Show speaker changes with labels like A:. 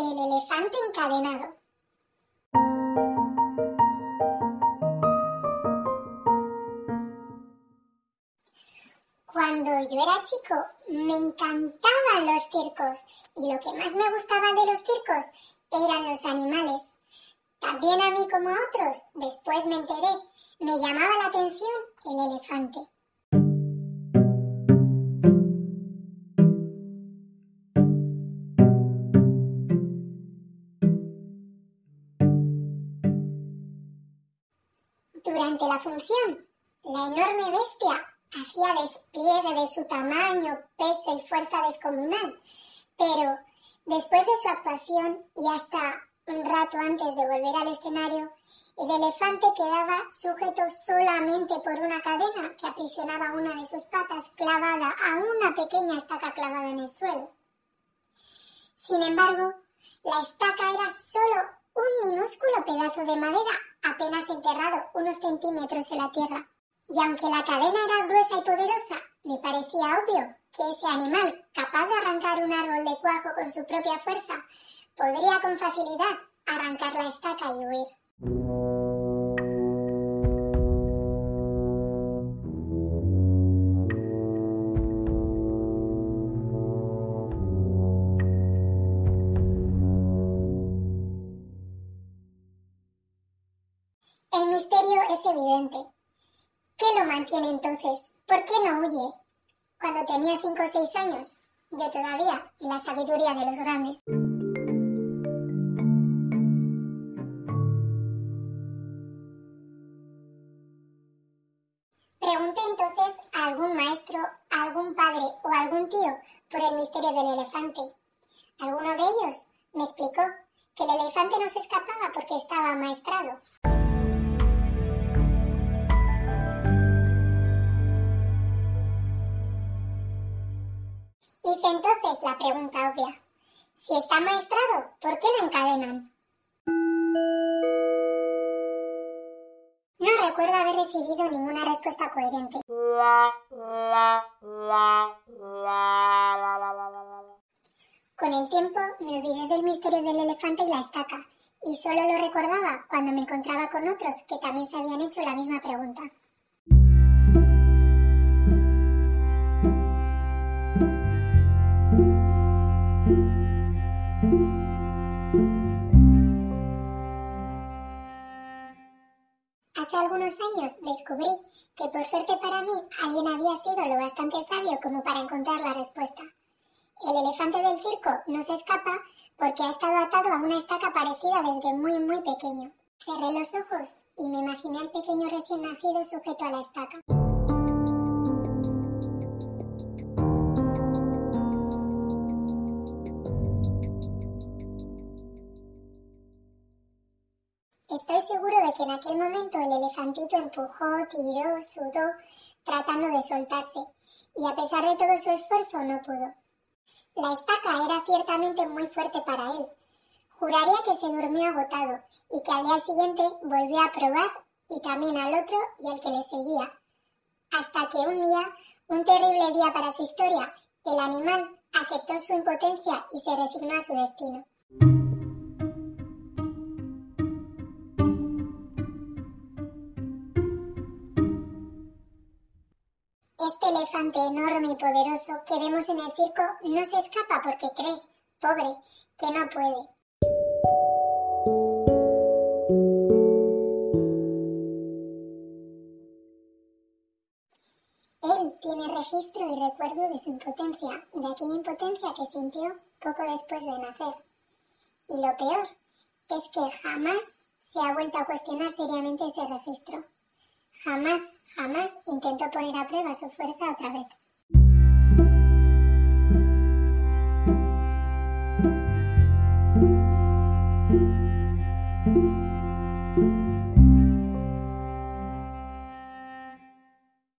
A: El elefante encadenado. Cuando yo era chico me encantaban los circos y lo que más me gustaba de los circos eran los animales. También a mí como a otros, después me enteré, me llamaba la atención el elefante. Durante la función, la enorme bestia hacía despliegue de su tamaño, peso y fuerza descomunal, pero después de su actuación y hasta un rato antes de volver al escenario, el elefante quedaba sujeto solamente por una cadena que aprisionaba una de sus patas clavada a una pequeña estaca clavada en el suelo. Sin embargo, la estaca era solo un minúsculo pedazo de madera apenas enterrado unos centímetros en la tierra. Y aunque la cadena era gruesa y poderosa, me parecía obvio que ese animal, capaz de arrancar un árbol de cuajo con su propia fuerza, podría con facilidad arrancar la estaca y huir. Misterio es evidente. ¿Qué lo mantiene entonces? ¿Por qué no huye? Cuando tenía cinco o seis años, yo todavía, y la sabiduría de los grandes. Pregunté entonces a algún maestro, a algún padre o a algún tío por el misterio del elefante. Alguno de ellos me explicó que el elefante no se escapaba porque estaba amaestrado. Hice entonces la pregunta obvia. Si está amaestrado, ¿por qué lo encadenan? No recuerdo haber recibido ninguna respuesta coherente. Con el tiempo me olvidé del misterio del elefante y la estaca, y solo lo recordaba cuando me encontraba con otros que también se habían hecho la misma pregunta. Hace algunos años descubrí que por suerte para mí alguien había sido lo bastante sabio como para encontrar la respuesta. El elefante del circo no se escapa porque ha estado atado a una estaca parecida desde muy muy pequeño. Cerré los ojos y me imaginé al pequeño recién nacido sujeto a la estaca. Estoy seguro de que en aquel momento el elefantito empujó, tiró, sudó, tratando de soltarse, y a pesar de todo su esfuerzo no pudo. La estaca era ciertamente muy fuerte para él. Juraría que se durmió agotado y que al día siguiente volvió a probar y también al otro y al que le seguía. Hasta que un día, un terrible día para su historia, el animal aceptó su impotencia y se resignó a su destino. Elefante enorme y poderoso que vemos en el circo no se escapa porque cree, pobre, que no puede. Él tiene registro y recuerdo de su impotencia, de aquella impotencia que sintió poco después de nacer. Y lo peor es que jamás se ha vuelto a cuestionar seriamente ese registro. Jamás, jamás intentó poner a prueba su fuerza otra vez.